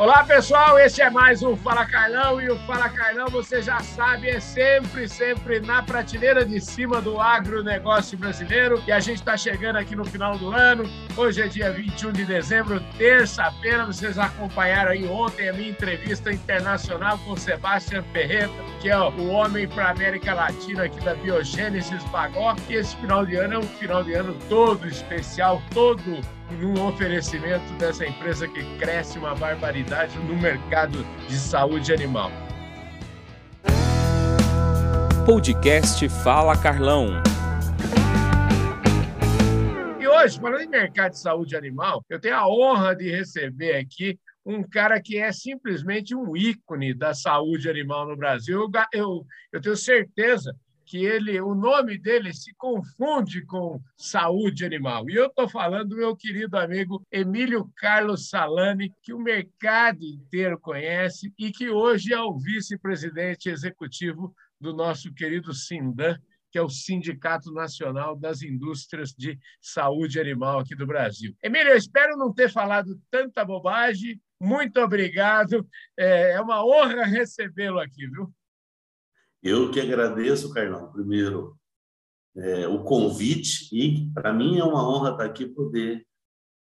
Olá, pessoal. Esse é mais um Fala Carlão. E o Fala Carlão, você já sabe, é sempre, sempre na prateleira de cima do agronegócio brasileiro. E a gente está chegando aqui no final do ano. Hoje é dia 21 de dezembro, terça-feira. Vocês acompanharam aí ontem a minha entrevista internacional com Sebastião Ferreira, que é o homem para a América Latina aqui da Biogênesis Bagó. E esse final de ano é um final de ano todo especial, todo num oferecimento dessa empresa que cresce uma barbaridade no mercado de saúde animal. Podcast Fala Carlão. E hoje, falando em mercado de saúde animal, eu tenho a honra de receber aqui um cara que é simplesmente um ícone da saúde animal no Brasil. Eu, eu, eu tenho certeza que ele, o nome dele se confunde com saúde animal. E eu estou falando do meu querido amigo Emílio Carlos Salani, que o mercado inteiro conhece e que hoje é o vice-presidente executivo do nosso querido Sindan, que é o Sindicato Nacional das Indústrias de Saúde Animal aqui do Brasil. Emílio, eu espero não ter falado tanta bobagem. Muito obrigado. É, é uma honra recebê-lo aqui, viu? Eu que agradeço, Carlão, primeiro é, o convite e para mim é uma honra estar aqui poder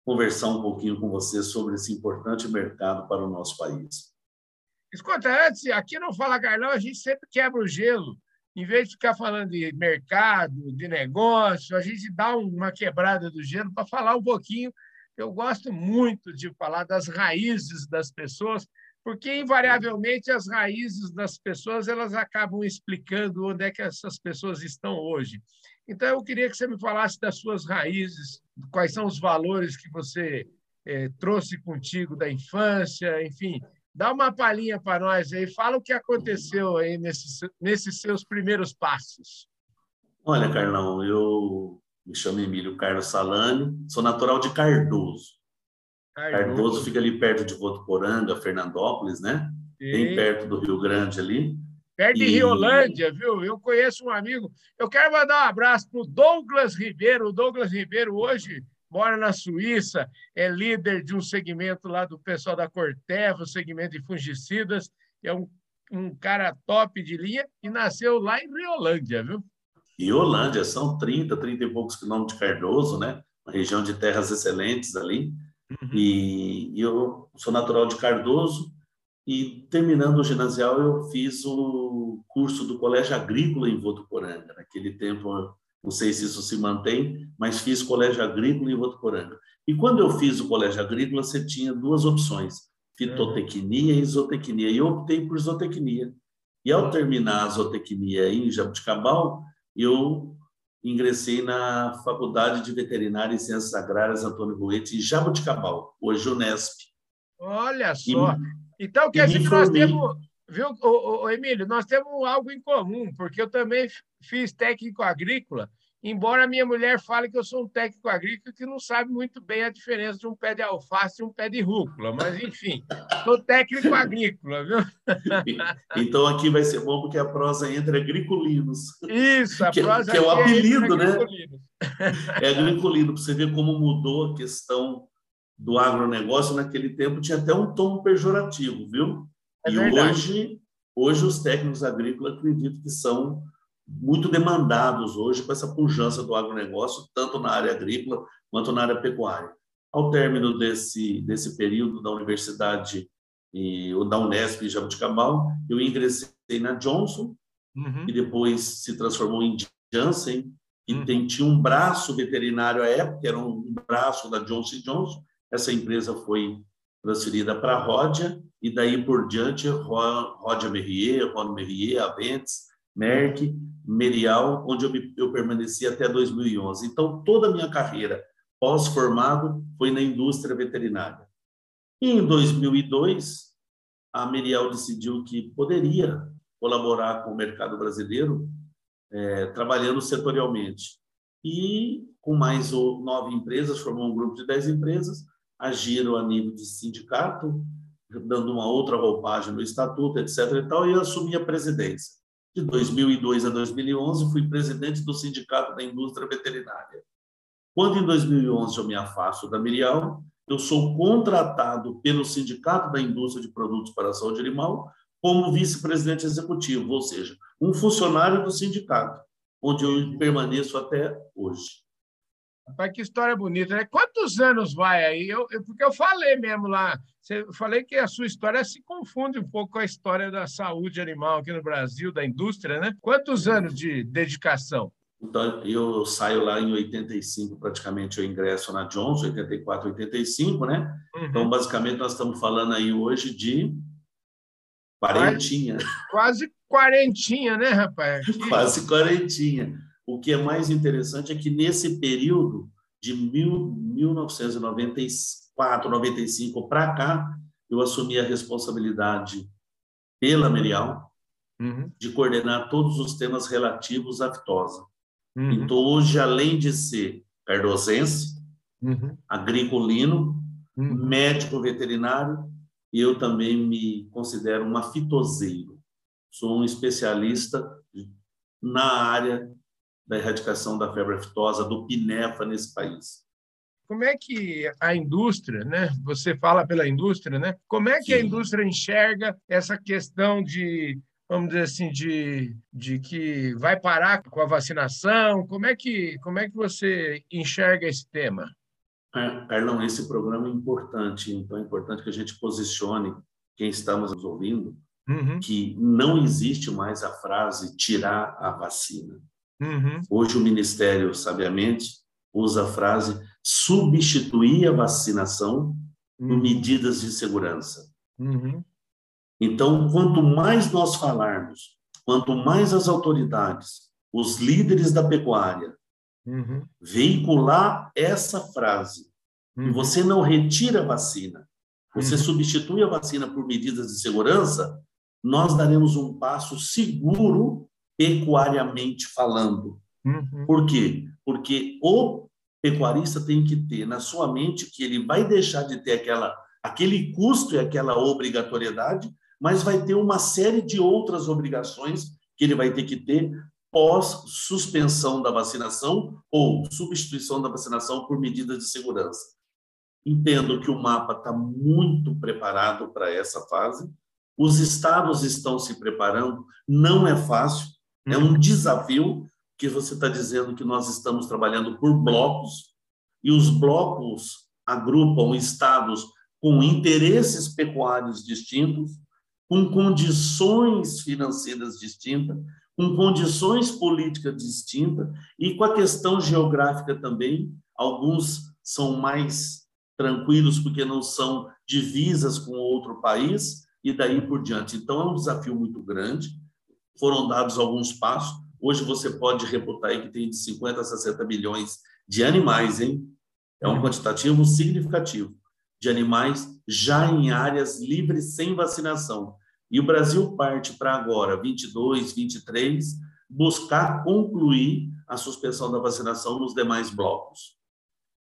conversar um pouquinho com você sobre esse importante mercado para o nosso país. Escuta, antes, aqui no Fala Carlão, a gente sempre quebra o gelo. Em vez de ficar falando de mercado, de negócio, a gente dá uma quebrada do gelo para falar um pouquinho. Eu gosto muito de falar das raízes das pessoas, porque invariavelmente as raízes das pessoas elas acabam explicando onde é que essas pessoas estão hoje. Então eu queria que você me falasse das suas raízes, quais são os valores que você é, trouxe contigo da infância, enfim, dá uma palhinha para nós aí, fala o que aconteceu aí nesses, nesses seus primeiros passos. Olha, Carlão, eu me chamo Emílio Carlos Salani, sou natural de Cardoso. Cardoso. Cardoso fica ali perto de Votuporanga, Fernandópolis, né? Sim. Bem perto do Rio Grande ali. Perto de e... Riolândia, viu? Eu conheço um amigo. Eu quero mandar um abraço para o Douglas Ribeiro. O Douglas Ribeiro hoje mora na Suíça, é líder de um segmento lá do pessoal da Corteva, o segmento de fungicidas. É um, um cara top de linha e nasceu lá em Riolândia, viu? Riolândia, são 30, 30 e poucos quilômetros de Cardoso, né? Uma região de terras excelentes ali. Uhum. E, e eu sou natural de Cardoso e terminando o ginasial eu fiz o curso do Colégio Agrícola em Votuporanga. Naquele tempo, não sei se isso se mantém, mas fiz Colégio Agrícola em Votuporanga. E quando eu fiz o Colégio Agrícola, você tinha duas opções, fitotecnia e zootecnia. E eu optei por zootecnia. E ao terminar a zootecnia em Jabuticabal, eu ingressei na Faculdade de Veterinária e Ciências Agrárias Antônio Ruete, em Jabuticabal, hoje Unesp. Olha só! E, então, quer dizer que nós temos, viu, ô, ô, Emílio, nós temos algo em comum, porque eu também fiz técnico agrícola Embora a minha mulher fale que eu sou um técnico agrícola que não sabe muito bem a diferença de um pé de alface e um pé de rúcula, mas enfim, sou técnico agrícola, viu? Então aqui vai ser bom porque a prosa entra agriculinos. Isso, a que, prosa que é o apelido, né? É agriculino, para você ver como mudou a questão do agronegócio naquele tempo, tinha até um tom pejorativo, viu? É e hoje, hoje os técnicos agrícolas acredito que são muito demandados hoje com essa pujança do agronegócio, tanto na área agrícola quanto na área pecuária. Ao término desse, desse período da universidade e, ou da Unesp em Jabuticabal, eu ingressei na Johnson, uhum. e depois se transformou em Janssen, e uhum. tem, tinha um braço veterinário à época, era um braço da Johnson Johnson. Essa empresa foi transferida para a Rodia, e daí por diante, Rodia Merrier, Ron Merrier, Aventes, Merck, Merial, onde eu, me, eu permaneci até 2011. Então, toda a minha carreira pós-formado foi na indústria veterinária. E em 2002, a Merial decidiu que poderia colaborar com o mercado brasileiro, é, trabalhando setorialmente. E, com mais nove empresas, formou um grupo de dez empresas, agiram a nível de sindicato, dando uma outra roupagem no estatuto, etc. E, tal, e eu assumi a presidência. De 2002 a 2011, fui presidente do Sindicato da Indústria Veterinária. Quando, em 2011, eu me afasto da Mirial, eu sou contratado pelo Sindicato da Indústria de Produtos para a Saúde Animal como vice-presidente executivo, ou seja, um funcionário do sindicato, onde eu permaneço até hoje. Rapaz, que história bonita, né? Quantos anos vai aí? Eu, eu, porque eu falei mesmo lá, eu falei que a sua história se confunde um pouco com a história da saúde animal aqui no Brasil, da indústria, né? Quantos anos de dedicação? Então, eu saio lá em 85, praticamente eu ingresso na Johnson, 84, 85, né? Uhum. Então, basicamente, nós estamos falando aí hoje de quarentinha. Quase quarentinha, né, rapaz? Quase quarentinha. O que é mais interessante é que nesse período de mil, 1994, 95 para cá, eu assumi a responsabilidade pela Merial uhum. de coordenar todos os temas relativos à fitosa. Uhum. Então, hoje, além de ser cardosense, uhum. agriculino, uhum. médico veterinário, eu também me considero uma fitoseiro. Sou um especialista na área da erradicação da febre aftosa, do pinefa nesse país. Como é que a indústria, né? Você fala pela indústria, né? Como é que Sim. a indústria enxerga essa questão de vamos dizer assim, de, de que vai parar com a vacinação? Como é que, como é que você enxerga esse tema? É, Carlão, esse programa é importante, então é importante que a gente posicione quem estamos nos ouvindo uhum. que não existe mais a frase tirar a vacina. Uhum. Hoje o Ministério, sabiamente, usa a frase substituir a vacinação uhum. por medidas de segurança. Uhum. Então, quanto mais nós falarmos, quanto mais as autoridades, os líderes da pecuária, uhum. veicular essa frase, uhum. e você não retira a vacina, você uhum. substitui a vacina por medidas de segurança, nós daremos um passo seguro pecuariamente falando. Uhum. Por quê? Porque o pecuarista tem que ter na sua mente que ele vai deixar de ter aquela, aquele custo e aquela obrigatoriedade mas vai ter uma série de outras obrigações que ele vai ter que ter pós suspensão da vacinação ou substituição da vacinação por medidas de segurança. Entendo que o mapa está muito preparado para essa fase. Os estados estão se preparando. Não é fácil, é um desafio que você está dizendo que nós estamos trabalhando por blocos e os blocos agrupam estados com interesses pecuários distintos com condições financeiras distintas, com condições políticas distintas e com a questão geográfica também. Alguns são mais tranquilos porque não são divisas com outro país e daí por diante. Então é um desafio muito grande. Foram dados alguns passos. Hoje você pode reputar que tem de 50 a 60 milhões de animais, hein? É um quantitativo significativo de animais já em áreas livres sem vacinação. E o Brasil parte para agora, 22, 23, buscar concluir a suspensão da vacinação nos demais blocos.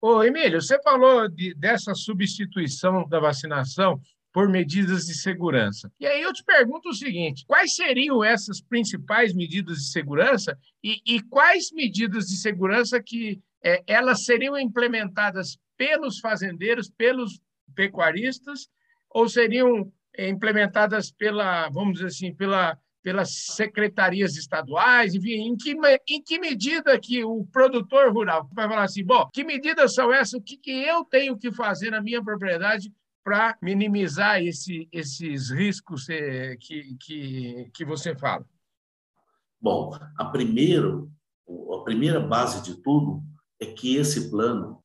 Ô, Emílio, você falou de, dessa substituição da vacinação por medidas de segurança. E aí eu te pergunto o seguinte: quais seriam essas principais medidas de segurança e, e quais medidas de segurança que é, elas seriam implementadas pelos fazendeiros, pelos pecuaristas, ou seriam implementadas pela, vamos dizer assim, pela, pelas secretarias estaduais, enfim, em que, em que medida que o produtor rural vai falar assim, bom, que medidas são essas, o que, que eu tenho que fazer na minha propriedade para minimizar esse, esses riscos eh, que, que, que você fala? Bom, a, primeiro, a primeira base de tudo é que esse plano,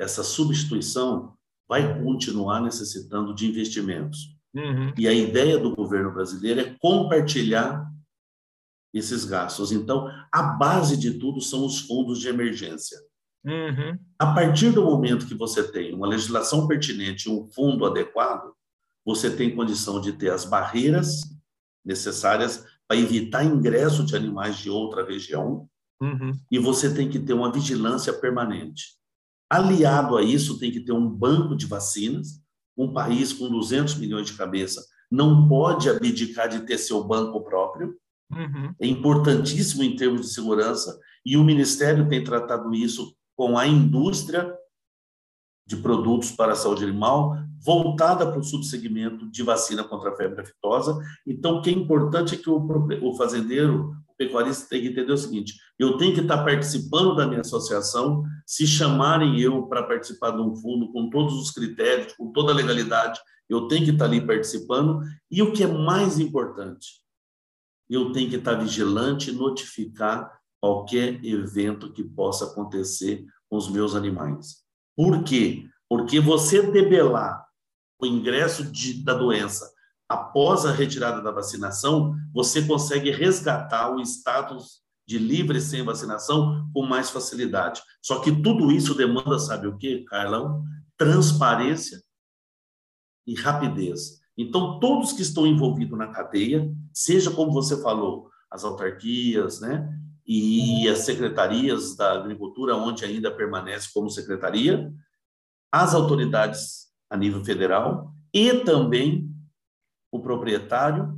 essa substituição, vai continuar necessitando de investimentos. Uhum. E a ideia do governo brasileiro é compartilhar esses gastos. Então, a base de tudo são os fundos de emergência. Uhum. A partir do momento que você tem uma legislação pertinente, um fundo adequado, você tem condição de ter as barreiras necessárias para evitar ingresso de animais de outra região, uhum. e você tem que ter uma vigilância permanente. Aliado a isso, tem que ter um banco de vacinas, um país com 200 milhões de cabeça não pode abdicar de ter seu banco próprio. Uhum. É importantíssimo em termos de segurança e o Ministério tem tratado isso com a indústria de produtos para a saúde animal, voltada para o subsegmento de vacina contra a febre aftosa. Então, o que é importante é que o, fazendeiro, o pecuarista, tem que entender o seguinte: eu tenho que estar participando da minha associação, se chamarem eu para participar de um fundo com todos os critérios, com toda a legalidade, eu tenho que estar ali participando. E o que é mais importante, eu tenho que estar vigilante e notificar qualquer evento que possa acontecer com os meus animais. Por quê? Porque você debelar o ingresso de, da doença após a retirada da vacinação, você consegue resgatar o status de livre sem vacinação com mais facilidade. Só que tudo isso demanda, sabe o quê, Carlão? Transparência e rapidez. Então, todos que estão envolvidos na cadeia, seja como você falou, as autarquias, né? E as secretarias da agricultura, onde ainda permanece como secretaria, as autoridades a nível federal e também o proprietário.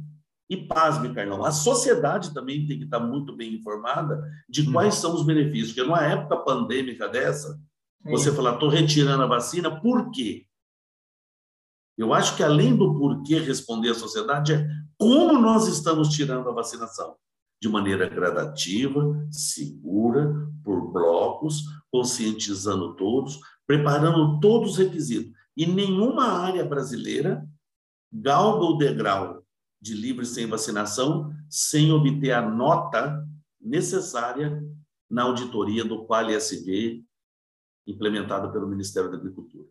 E pasme, Carlão, a sociedade também tem que estar muito bem informada de quais são os benefícios. Porque numa época pandêmica dessa, você falar, estou retirando a vacina, por quê? Eu acho que além do porquê responder à sociedade é como nós estamos tirando a vacinação de maneira gradativa, segura, por blocos, conscientizando todos, preparando todos os requisitos. E nenhuma área brasileira galga o degrau de livre sem vacinação sem obter a nota necessária na auditoria do Qual ISV implementada pelo Ministério da Agricultura.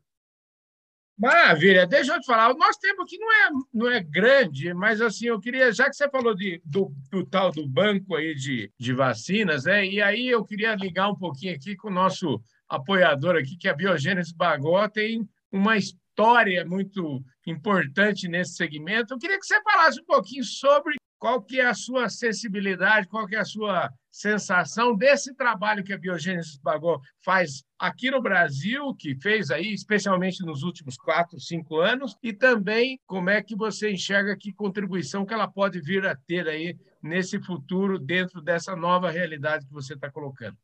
Maravilha. Deixa eu te falar, o nosso tempo aqui não é, não é grande, mas assim, eu queria, já que você falou de, do, do tal do banco aí de, de vacinas, né? E aí eu queria ligar um pouquinho aqui com o nosso apoiador aqui, que é a Biogênesis Bagó, tem uma história muito importante nesse segmento. Eu queria que você falasse um pouquinho sobre qual que é a sua sensibilidade, qual que é a sua sensação desse trabalho que a Biogênesis Bagó faz aqui no Brasil, que fez aí, especialmente nos últimos quatro, cinco anos, e também como é que você enxerga que contribuição que ela pode vir a ter aí nesse futuro dentro dessa nova realidade que você está colocando.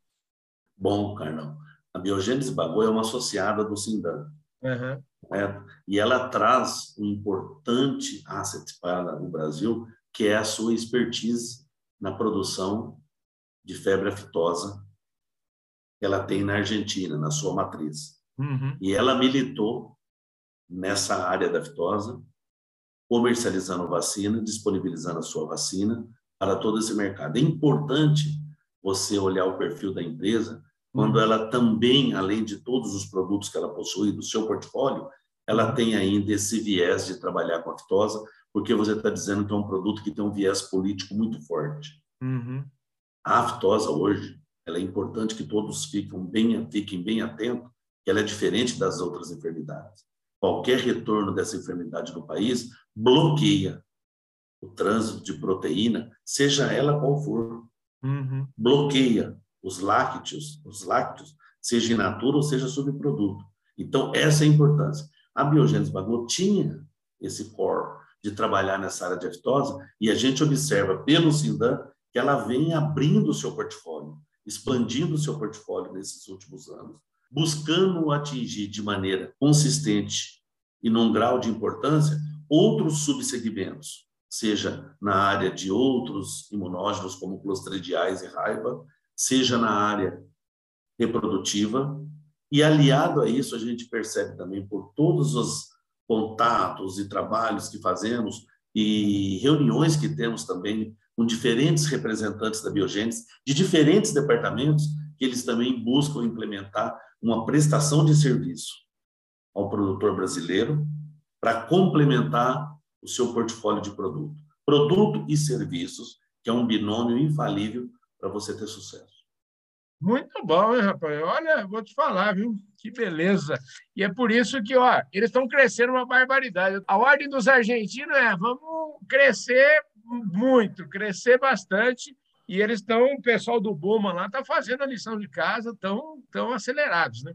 Bom, Carlão, a Biogênesis Bagó é uma associada do Sindan. Uhum. Né? E ela traz um importante asset para o Brasil, que é a sua expertise na produção de febre aftosa que ela tem na Argentina, na sua matriz. Uhum. E ela militou nessa área da aftosa, comercializando vacina, disponibilizando a sua vacina para todo esse mercado. É importante você olhar o perfil da empresa quando uhum. ela também, além de todos os produtos que ela possui do seu portfólio, ela tem ainda esse viés de trabalhar com a aftosa, porque você está dizendo que é um produto que tem um viés político muito forte. Uhum. A aftosa hoje, ela é importante que todos fiquem bem, fiquem bem atentos, que ela é diferente das outras enfermidades. Qualquer retorno dessa enfermidade no país bloqueia o trânsito de proteína, seja ela qual for. Uhum. Bloqueia os lácteos, os lácteos, seja in natura ou seja subproduto. Então, essa é a importância. A biogênese Bagô tinha esse core de trabalhar nessa área de aftosa, e a gente observa pelo Sindan que ela vem abrindo o seu portfólio, expandindo o seu portfólio nesses últimos anos, buscando atingir de maneira consistente e num grau de importância outros subsegmentos, seja na área de outros imunógenos como clostridiais e raiva, seja na área reprodutiva, e aliado a isso a gente percebe também por todos os contatos e trabalhos que fazemos e reuniões que temos também com diferentes representantes da biogênese, de diferentes departamentos, que eles também buscam implementar uma prestação de serviço ao produtor brasileiro para complementar o seu portfólio de produto. Produto e serviços, que é um binômio infalível para você ter sucesso. Muito bom, hein, rapaz? Olha, vou te falar, viu? Que beleza. E é por isso que, ó, eles estão crescendo uma barbaridade. A ordem dos argentinos é: vamos crescer muito, crescer bastante. E eles estão, o pessoal do Buma lá está fazendo a lição de casa, estão tão acelerados, né?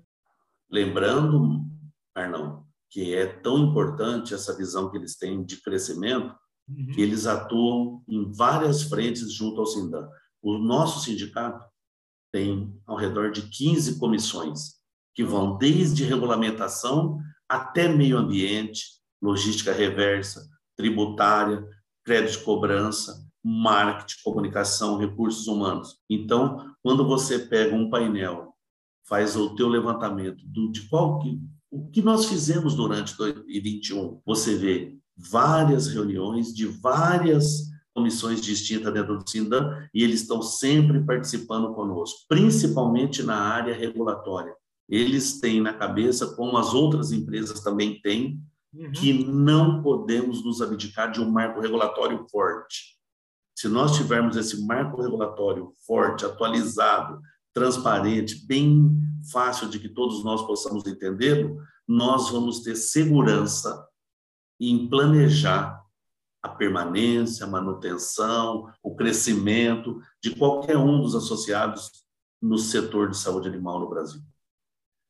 Lembrando, Arnão, que é tão importante essa visão que eles têm de crescimento, uhum. que eles atuam em várias frentes junto ao Sindan. O nosso sindicato tem ao redor de 15 comissões que vão desde regulamentação até meio ambiente, logística reversa, tributária, crédito de cobrança, marketing, comunicação, recursos humanos. Então, quando você pega um painel, faz o teu levantamento do, de qual que, o que nós fizemos durante 2021, você vê várias reuniões de várias comissões distintas dentro do Sindam e eles estão sempre participando conosco, principalmente na área regulatória. Eles têm na cabeça, como as outras empresas também têm, uhum. que não podemos nos abdicar de um marco regulatório forte. Se nós tivermos esse marco regulatório forte, atualizado, transparente, bem fácil de que todos nós possamos entendê-lo, nós vamos ter segurança em planejar a permanência, a manutenção, o crescimento de qualquer um dos associados no setor de saúde animal no Brasil.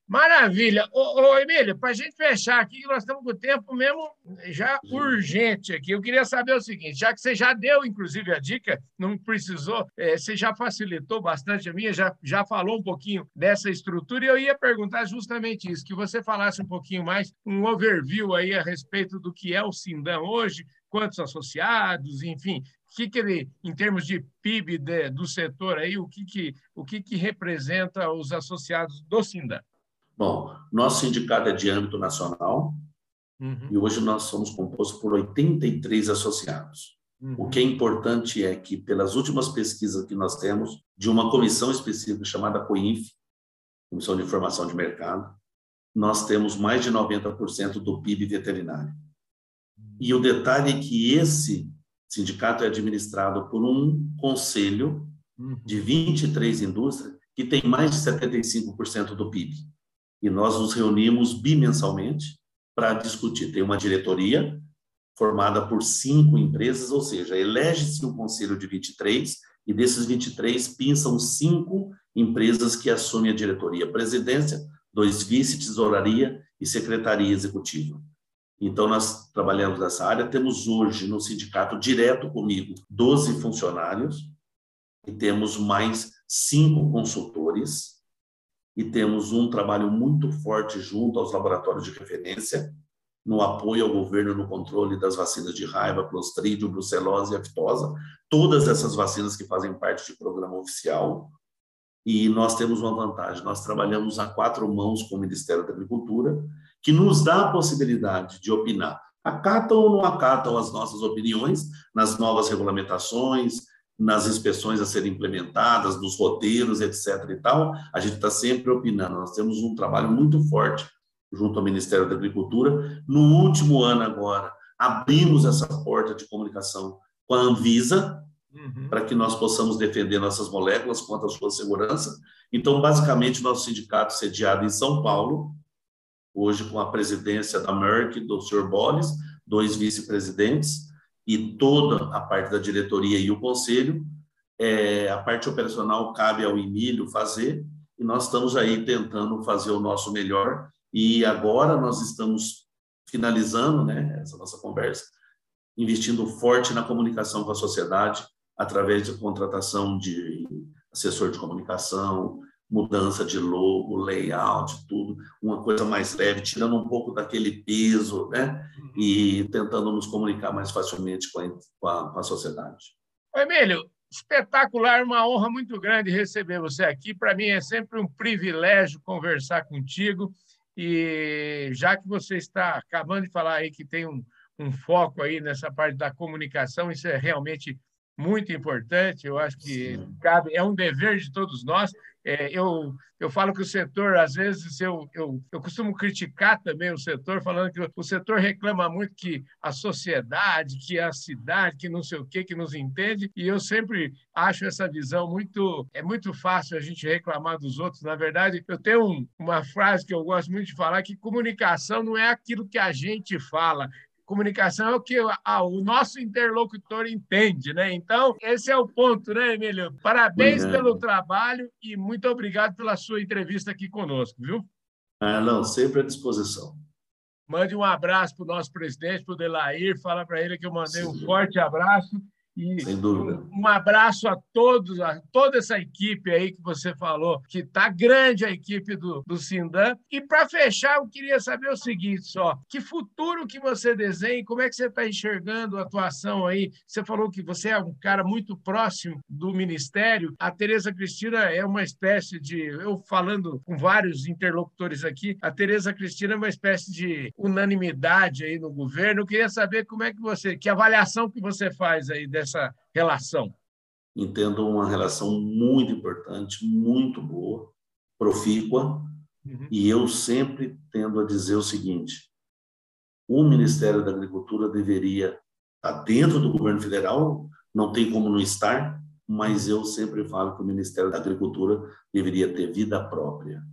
Maravilha. Ô, ô Emília, para a gente fechar aqui, nós estamos com o tempo mesmo já urgente aqui. Eu queria saber o seguinte: já que você já deu, inclusive, a dica, não precisou, é, você já facilitou bastante a minha, já, já falou um pouquinho dessa estrutura, e eu ia perguntar justamente isso: que você falasse um pouquinho mais, um overview aí a respeito do que é o Sindam hoje, quantos associados, enfim, o que, que ele, em termos de PIB de, do setor aí, o que, que, o que, que representa os associados do Sindam? Bom, nosso sindicato é de âmbito nacional uhum. e hoje nós somos compostos por 83 associados. Uhum. O que é importante é que, pelas últimas pesquisas que nós temos, de uma comissão específica chamada COINF, Comissão de Informação de Mercado, nós temos mais de 90% do PIB veterinário. E o detalhe é que esse sindicato é administrado por um conselho uhum. de 23 indústrias que tem mais de 75% do PIB e nós nos reunimos bimensalmente para discutir. Tem uma diretoria formada por cinco empresas, ou seja, elege-se um conselho de 23 e desses 23 pinçam cinco empresas que assumem a diretoria, presidência, dois vice, tesouraria e secretaria executiva. Então, nós trabalhamos nessa área. Temos hoje no sindicato, direto comigo, 12 funcionários e temos mais cinco consultores e temos um trabalho muito forte junto aos laboratórios de referência no apoio ao governo no controle das vacinas de raiva, clostrídio, brucelose e aftosa, todas essas vacinas que fazem parte de programa oficial. E nós temos uma vantagem, nós trabalhamos a quatro mãos com o Ministério da Agricultura, que nos dá a possibilidade de opinar. Acatam ou não acatam as nossas opiniões nas novas regulamentações, nas inspeções a serem implementadas, nos roteiros, etc. e tal, a gente está sempre opinando. Nós temos um trabalho muito forte junto ao Ministério da Agricultura. No último ano agora, abrimos essa porta de comunicação com a Anvisa, uhum. para que nós possamos defender nossas moléculas quanto à sua segurança. Então, basicamente, nosso sindicato sediado em São Paulo, hoje com a presidência da Merck, do Sr. Bolis, dois vice-presidentes, e toda a parte da diretoria e o conselho. É, a parte operacional cabe ao Emílio fazer, e nós estamos aí tentando fazer o nosso melhor. E agora nós estamos finalizando né, essa nossa conversa, investindo forte na comunicação com a sociedade, através de contratação de assessor de comunicação, mudança de logo, layout, tudo, uma coisa mais leve, tirando um pouco daquele peso, né? E tentando nos comunicar mais facilmente com a, com a, com a sociedade. Emílio, espetacular, uma honra muito grande receber você aqui. Para mim é sempre um privilégio conversar contigo. E já que você está acabando de falar aí que tem um, um foco aí nessa parte da comunicação, isso é realmente muito importante. Eu acho que cabe, é um dever de todos nós. É, eu, eu falo que o setor, às vezes, eu, eu, eu costumo criticar também o setor, falando que o setor reclama muito que a sociedade, que a cidade, que não sei o quê, que nos entende, e eu sempre acho essa visão muito. É muito fácil a gente reclamar dos outros. Na verdade, eu tenho um, uma frase que eu gosto muito de falar, que comunicação não é aquilo que a gente fala, comunicação é o que a, o nosso interlocutor entende, né? Então, esse é o ponto, né, Emílio? Parabéns é. pelo trabalho e muito obrigado pela sua entrevista aqui conosco, viu? Ah, não, sempre à disposição. Mande um abraço para o nosso presidente, para o Delair, fala para ele que eu mandei Sim. um forte abraço E Sem dúvida. Um, um abraço a todos, a toda essa equipe aí que você falou, que está grande a equipe do, do Sindan. E para fechar, eu queria saber o seguinte só: que futuro que você desenha, como é que você está enxergando a atuação aí? Você falou que você é um cara muito próximo do Ministério. A Tereza Cristina é uma espécie de. Eu falando com vários interlocutores aqui, a Tereza Cristina é uma espécie de unanimidade aí no governo. Eu queria saber como é que você, que avaliação que você faz aí dessa essa relação? Entendo uma relação muito importante, muito boa, profícua, uhum. e eu sempre tendo a dizer o seguinte: o Ministério da Agricultura deveria estar dentro do governo federal, não tem como não estar, mas eu sempre falo que o Ministério da Agricultura deveria ter vida própria.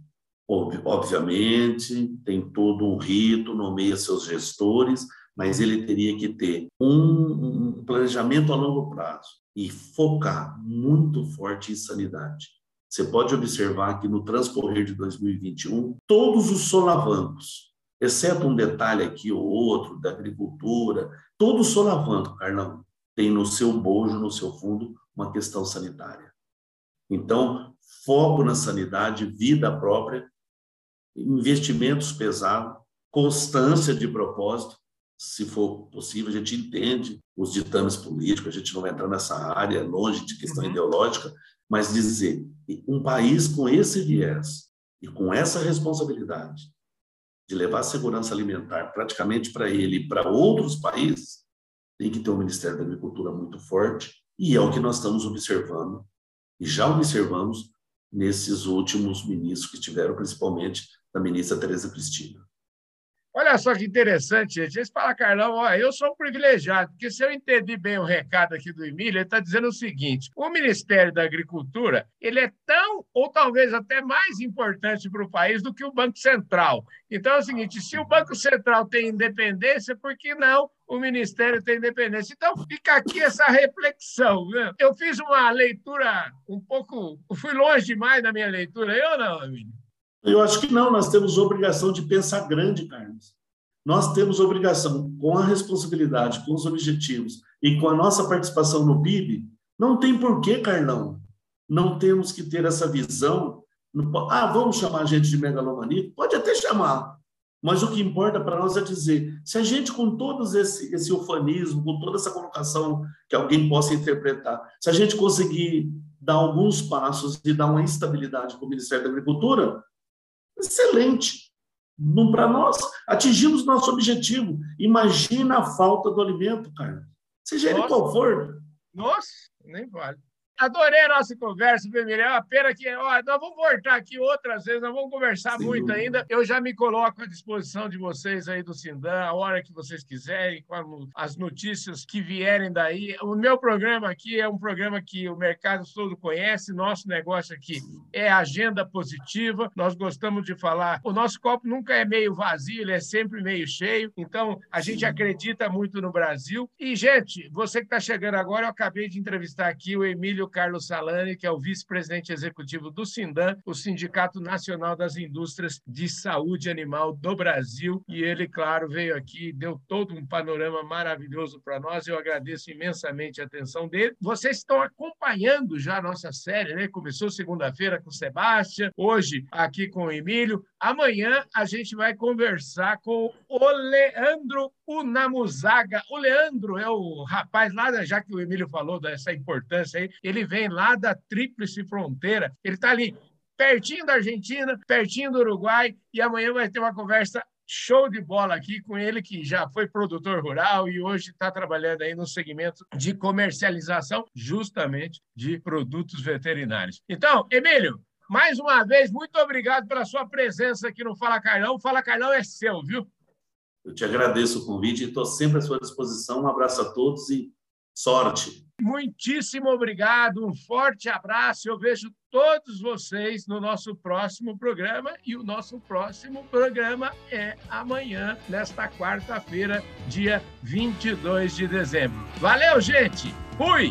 Obviamente, tem todo um rito, nomeia seus gestores, mas ele teria que ter um, um planejamento a longo prazo e focar muito forte em sanidade. Você pode observar que no transcorrer de 2021, todos os solavancos, exceto um detalhe aqui ou outro da agricultura, todo solavanco, Carlão, tem no seu bojo, no seu fundo, uma questão sanitária. Então, foco na sanidade, vida própria, investimentos pesados, constância de propósito se for possível, a gente entende os ditames políticos, a gente não vai entrar nessa área, longe de questão uhum. ideológica, mas dizer, um país com esse viés e com essa responsabilidade de levar a segurança alimentar praticamente para ele e para outros países, tem que ter um Ministério da Agricultura muito forte, e é o que nós estamos observando, e já observamos nesses últimos ministros que tiveram, principalmente da ministra Tereza Cristina. Olha só que interessante, gente. Eles falam, Carlão, ó, eu sou um privilegiado, porque se eu entendi bem o recado aqui do Emílio, ele está dizendo o seguinte: o Ministério da Agricultura ele é tão, ou talvez até mais importante para o país do que o Banco Central. Então é o seguinte: se o Banco Central tem independência, por que não o Ministério tem independência? Então fica aqui essa reflexão. Né? Eu fiz uma leitura um pouco. Fui longe demais na minha leitura, eu não, Emílio? Eu acho que não, nós temos obrigação de pensar grande, Carlos. Nós temos obrigação, com a responsabilidade, com os objetivos e com a nossa participação no PIB, não tem porquê, Carlão. Não temos que ter essa visão. Ah, vamos chamar a gente de megalomaníaco? Pode até chamar, mas o que importa para nós é dizer, se a gente, com todo esse, esse ufanismo, com toda essa colocação que alguém possa interpretar, se a gente conseguir dar alguns passos e dar uma estabilidade para o Ministério da Agricultura, excelente. Para nós, atingimos nosso objetivo. Imagina a falta do alimento, cara. Seja ele qual for. Nossa, nem vale. Adorei a nossa conversa, Vermelho. É uma pena que ó, nós vamos voltar aqui outras vezes, nós vamos conversar Sim, muito ainda. Eu já me coloco à disposição de vocês aí do Sindan, a hora que vocês quiserem, com as notícias que vierem daí. O meu programa aqui é um programa que o mercado todo conhece, nosso negócio aqui é agenda positiva. Nós gostamos de falar. O nosso copo nunca é meio vazio, ele é sempre meio cheio. Então, a gente acredita muito no Brasil. E, gente, você que está chegando agora, eu acabei de entrevistar aqui o Emílio Carlos Salani, que é o vice-presidente executivo do Sindan, o Sindicato Nacional das Indústrias de Saúde Animal do Brasil. E ele, claro, veio aqui, deu todo um panorama maravilhoso para nós. Eu agradeço imensamente a atenção dele. Vocês estão acompanhando já a nossa série, né? Começou segunda-feira com o Sebastião, hoje aqui com o Emílio. Amanhã a gente vai conversar com o Leandro Unamuzaga. O Leandro é o rapaz lá, já que o Emílio falou dessa importância aí, ele vem lá da Tríplice Fronteira, ele está ali pertinho da Argentina, pertinho do Uruguai, e amanhã vai ter uma conversa show de bola aqui com ele, que já foi produtor rural e hoje está trabalhando aí no segmento de comercialização, justamente de produtos veterinários. Então, Emílio, mais uma vez, muito obrigado pela sua presença aqui no Fala Carlão. Fala Carlão é seu, viu? Eu te agradeço o convite e estou sempre à sua disposição. Um abraço a todos e sorte. Muitíssimo obrigado, um forte abraço. Eu vejo todos vocês no nosso próximo programa e o nosso próximo programa é amanhã, nesta quarta-feira, dia 22 de dezembro. Valeu, gente! Fui!